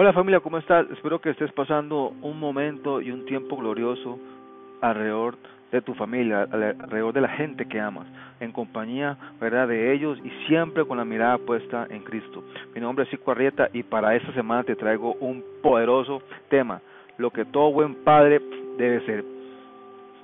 Hola familia, ¿cómo estás? Espero que estés pasando un momento y un tiempo glorioso alrededor de tu familia, alrededor de la gente que amas, en compañía, ¿verdad?, de ellos y siempre con la mirada puesta en Cristo. Mi nombre es Cico Arrieta y para esta semana te traigo un poderoso tema, lo que todo buen padre debe ser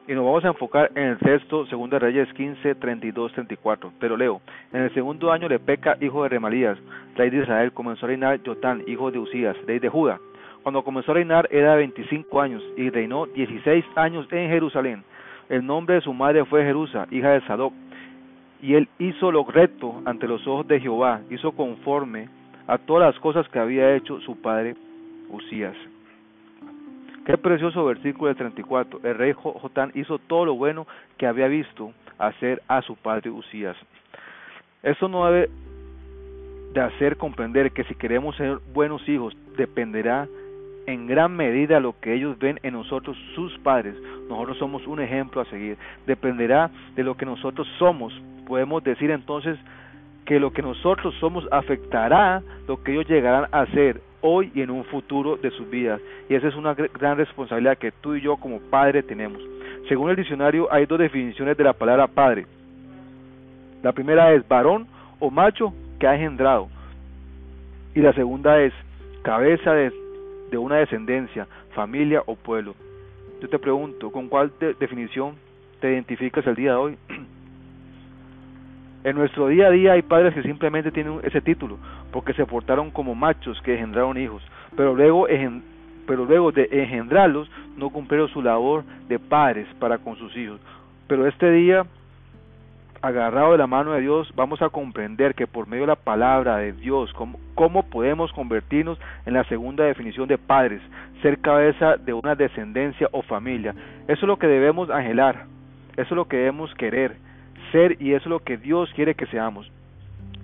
y nos vamos a enfocar en el texto de Reyes 15, 32, 34. Pero leo, en el segundo año de Peca, hijo de Remalías, rey de Israel, comenzó a reinar Jotán, hijo de Usías, rey de Judá. Cuando comenzó a reinar era de 25 años y reinó 16 años en Jerusalén. El nombre de su madre fue Jerusa, hija de Sadoc. Y él hizo lo recto ante los ojos de Jehová, hizo conforme a todas las cosas que había hecho su padre Usías. Qué precioso versículo de 34. El rey Jotán hizo todo lo bueno que había visto hacer a su padre Usías. Eso no debe de hacer comprender que si queremos ser buenos hijos dependerá en gran medida lo que ellos ven en nosotros, sus padres. Nosotros somos un ejemplo a seguir. Dependerá de lo que nosotros somos. Podemos decir entonces que lo que nosotros somos afectará lo que ellos llegarán a ser hoy y en un futuro de sus vidas. Y esa es una gran responsabilidad que tú y yo como padre tenemos. Según el diccionario hay dos definiciones de la palabra padre. La primera es varón o macho que ha engendrado. Y la segunda es cabeza de, una descendencia, familia o pueblo. Yo te pregunto, ¿con cuál definición te identificas el día de hoy? En nuestro día a día hay padres que simplemente tienen ese título porque se portaron como machos que engendraron hijos, pero luego, pero luego de engendrarlos no cumplieron su labor de padres para con sus hijos. Pero este día, agarrado de la mano de Dios, vamos a comprender que por medio de la palabra de Dios, cómo, podemos convertirnos en la segunda definición de padres, ser cabeza de una descendencia o familia. Eso es lo que debemos anhelar, eso es lo que debemos querer ser y eso es lo que Dios quiere que seamos.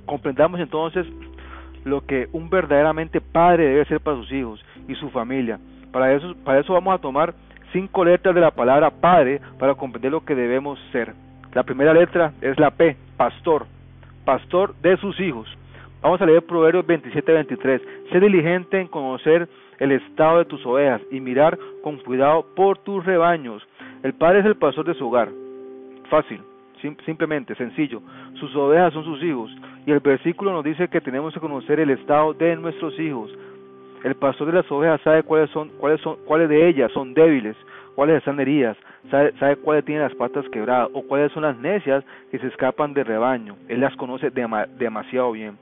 Comprendamos entonces lo que un verdaderamente padre debe ser para sus hijos y su familia. Para eso, para eso vamos a tomar cinco letras de la palabra padre para comprender lo que debemos ser. La primera letra es la P, pastor, pastor de sus hijos. Vamos a leer Proverbios 27-23. Sé diligente en conocer el estado de tus ovejas y mirar con cuidado por tus rebaños. El padre es el pastor de su hogar. Fácil simplemente, sencillo. Sus ovejas son sus hijos. Y el versículo nos dice que tenemos que conocer el estado de nuestros hijos. El pastor de las ovejas sabe cuáles son, cuáles son, cuáles de ellas son débiles, cuáles están heridas, sabe, sabe cuáles tienen las patas quebradas o cuáles son las necias que se escapan del rebaño. Él las conoce demasiado bien.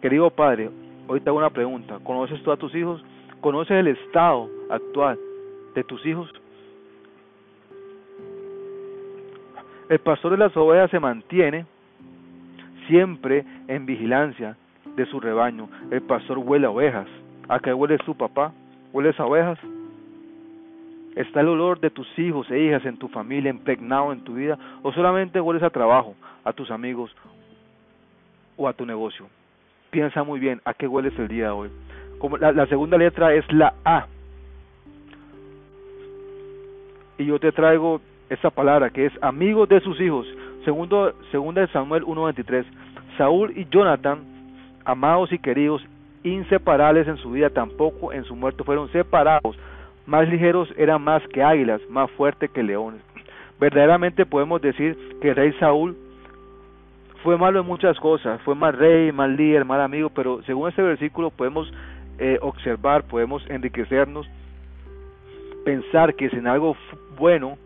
Querido padre, hoy te hago una pregunta. ¿Conoces tú a tus hijos? ¿Conoces el estado actual de tus hijos? El pastor de las ovejas se mantiene siempre en vigilancia de su rebaño. El pastor huele a ovejas. ¿A qué huele su papá? ¿Hueles a ovejas? ¿Está el olor de tus hijos e hijas en tu familia impregnado en tu vida? ¿O solamente hueles a trabajo, a tus amigos o a tu negocio? Piensa muy bien a qué hueles el día de hoy. Como la, la segunda letra es la A. Y yo te traigo esa palabra que es amigo de sus hijos. Segundo, segunda de Samuel 1.23. Saúl y Jonathan, amados y queridos, inseparables en su vida, tampoco en su muerte fueron separados. Más ligeros eran más que águilas, más fuertes que leones. Verdaderamente podemos decir que el rey Saúl fue malo en muchas cosas, fue mal rey, mal líder, mal amigo, pero según este versículo podemos eh, observar, podemos enriquecernos, pensar que es en algo bueno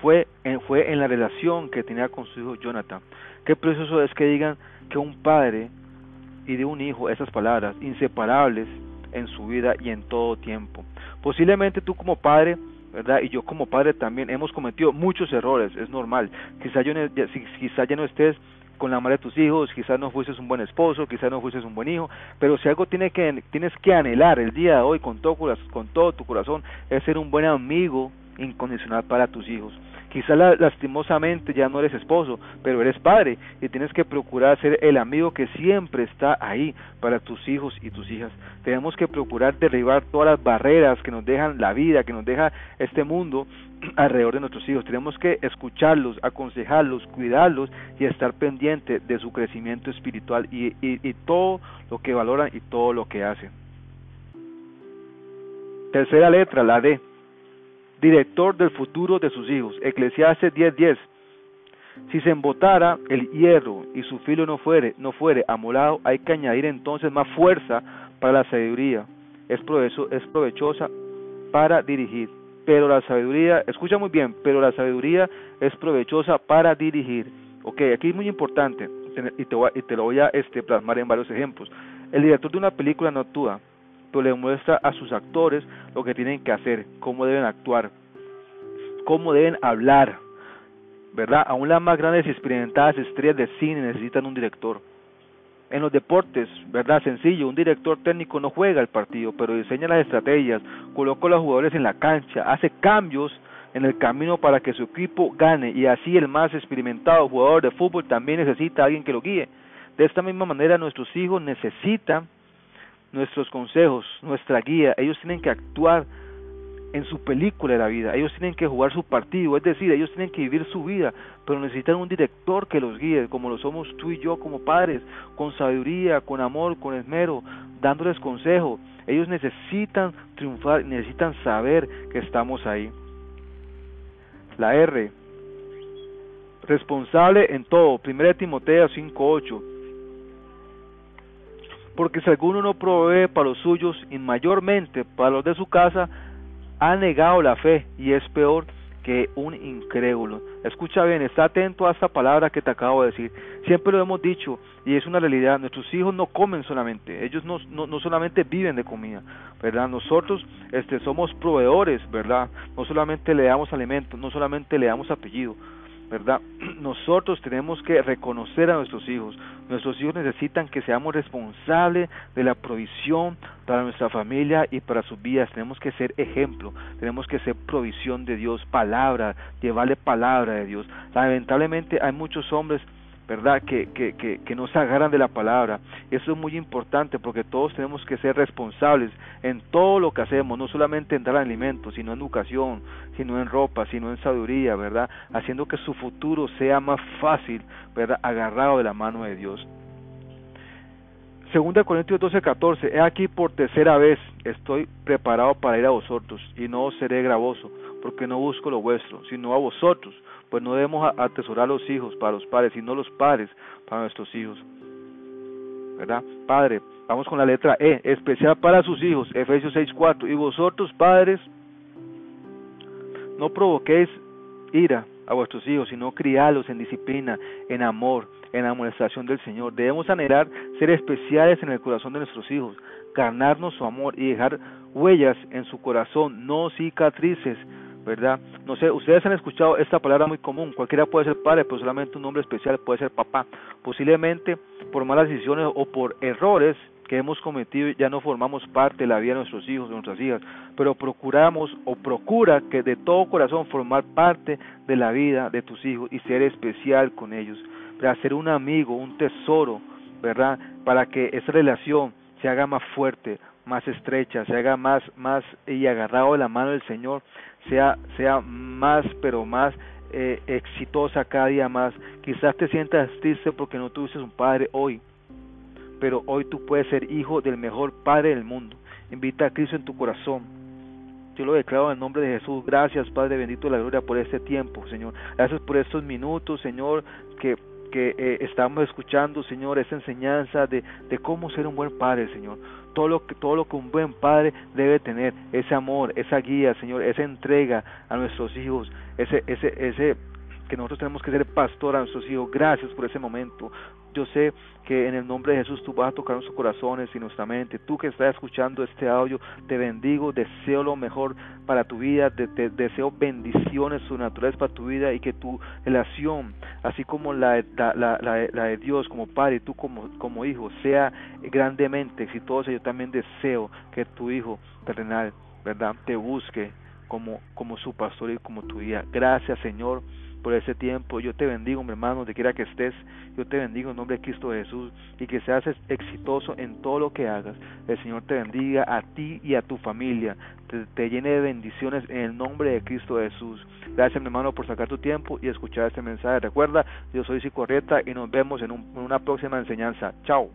fue en, fue en la relación que tenía con su hijo Jonathan. Qué precioso es que digan que un padre y de un hijo esas palabras, inseparables en su vida y en todo tiempo. Posiblemente tú como padre, ¿verdad? Y yo como padre también hemos cometido muchos errores, es normal. Quizá, yo, quizá ya no estés con la madre de tus hijos, quizás no fuiste un buen esposo, quizás no fuiste un buen hijo, pero si algo que, tienes que anhelar el día de hoy con todo, con todo tu corazón, es ser un buen amigo incondicional para tus hijos. Quizás lastimosamente ya no eres esposo, pero eres padre y tienes que procurar ser el amigo que siempre está ahí para tus hijos y tus hijas. Tenemos que procurar derribar todas las barreras que nos dejan la vida, que nos deja este mundo alrededor de nuestros hijos. Tenemos que escucharlos, aconsejarlos, cuidarlos y estar pendiente de su crecimiento espiritual y, y todo lo que valoran y todo lo que hacen. Tercera letra, la D. Director del futuro de sus hijos. Eclesiastes 10:10. Si se embotara el hierro y su filo no fuere, no fuere amolado, hay que añadir entonces más fuerza para la sabiduría. Es, provecho, es provechosa para dirigir. Pero la sabiduría, escucha muy bien, pero la sabiduría es provechosa para dirigir. Ok, aquí es muy importante y te, y te lo voy a este, plasmar en varios ejemplos. El director de una película no actúa, le muestra a sus actores lo que tienen que hacer, cómo deben actuar, cómo deben hablar, ¿verdad? Aún las más grandes y experimentadas estrellas de cine necesitan un director. En los deportes, ¿verdad? Sencillo, un director técnico no juega el partido, pero diseña las estrategias, coloca a los jugadores en la cancha, hace cambios en el camino para que su equipo gane y así el más experimentado jugador de fútbol también necesita a alguien que lo guíe. De esta misma manera nuestros hijos necesitan nuestros consejos, nuestra guía, ellos tienen que actuar en su película de la vida. Ellos tienen que jugar su partido, es decir, ellos tienen que vivir su vida, pero necesitan un director que los guíe, como lo somos tú y yo como padres, con sabiduría, con amor, con esmero, dándoles consejo. Ellos necesitan triunfar, necesitan saber que estamos ahí. La R. Responsable en todo. 1 Timoteo 5.8. Porque si alguno no provee para los suyos y mayormente para los de su casa, ha negado la fe y es peor que un incrédulo. Escucha bien, está atento a esta palabra que te acabo de decir. Siempre lo hemos dicho y es una realidad. Nuestros hijos no comen solamente, ellos no, no, no solamente viven de comida, ¿verdad? Nosotros este, somos proveedores, ¿verdad? No solamente le damos alimento, no solamente le damos apellido, ¿verdad? Nosotros tenemos que reconocer a nuestros hijos. Nuestros hijos necesitan que seamos responsables de la provisión para nuestra familia y para sus vidas. Tenemos que ser ejemplo, tenemos que ser provisión de Dios, palabra, llevarle palabra de Dios. Lamentablemente hay muchos hombres ¿verdad? Que, que, que, que no se agarran de la palabra. Eso es muy importante porque todos tenemos que ser responsables en todo lo que hacemos, no solamente en dar alimentos, sino en educación, sino en ropa, sino en sabiduría, ¿verdad? Haciendo que su futuro sea más fácil, ¿verdad? Agarrado de la mano de Dios. Segunda Corintios 12, 14, he aquí por tercera vez estoy preparado para ir a vosotros y no seré gravoso, porque no busco lo vuestro, sino a vosotros, pues no debemos atesorar los hijos para los padres, sino los padres para nuestros hijos. ¿Verdad? Padre, vamos con la letra E, especial para sus hijos, Efesios 6:4. Y vosotros, padres, no provoquéis ira a vuestros hijos, sino crialos en disciplina, en amor, en amonestación del Señor. Debemos anhelar ser especiales en el corazón de nuestros hijos, ganarnos su amor y dejar huellas en su corazón, no cicatrices, ¿verdad? No sé, ustedes han escuchado esta palabra muy común, cualquiera puede ser padre, pero solamente un nombre especial puede ser papá. Posiblemente por malas decisiones o por errores que hemos cometido ya no formamos parte de la vida de nuestros hijos, de nuestras hijas, pero procuramos o procura que de todo corazón formar parte de la vida de tus hijos y ser especial con ellos, para ser un amigo, un tesoro, ¿verdad? Para que esa relación se haga más fuerte, más estrecha, se haga más, más y agarrado de la mano del Señor, sea, sea más, pero más eh, exitosa cada día más. Quizás te sientas triste porque no tuviste un padre hoy, pero hoy tú puedes ser hijo del mejor padre del mundo. Invita a Cristo en tu corazón. Yo lo declaro en el nombre de Jesús. Gracias, Padre bendito de la gloria, por este tiempo, Señor. Gracias por estos minutos, Señor, que que eh, estamos escuchando, Señor, esa enseñanza de, de cómo ser un buen padre, Señor. Todo lo que todo lo que un buen padre debe tener, ese amor, esa guía, Señor, esa entrega a nuestros hijos, ese ese ese que nosotros tenemos que ser pastor a nuestros hijos. Gracias por ese momento. Yo sé que en el nombre de Jesús tú vas a tocar nuestros corazones y nuestra mente. Tú que estás escuchando este audio, te bendigo, deseo lo mejor para tu vida, deseo bendiciones sobrenaturales para tu vida y que tu relación, así como la, la, de Dios como Padre y tú como, como hijo, sea grandemente exitosa. Yo también deseo que tu hijo terrenal, ¿verdad?, te busque como, como su pastor y como tu guía. Gracias, Señor por ese tiempo. Yo te bendigo, mi hermano, donde quiera que estés. Yo te bendigo en nombre de Cristo Jesús y que seas exitoso en todo lo que hagas. El Señor te bendiga a ti y a tu familia. Te, llene de bendiciones en el nombre de Cristo Jesús. Gracias, mi hermano, por sacar tu tiempo y escuchar este mensaje. Recuerda, yo soy Cicorrieta y nos vemos en una próxima enseñanza. Chao.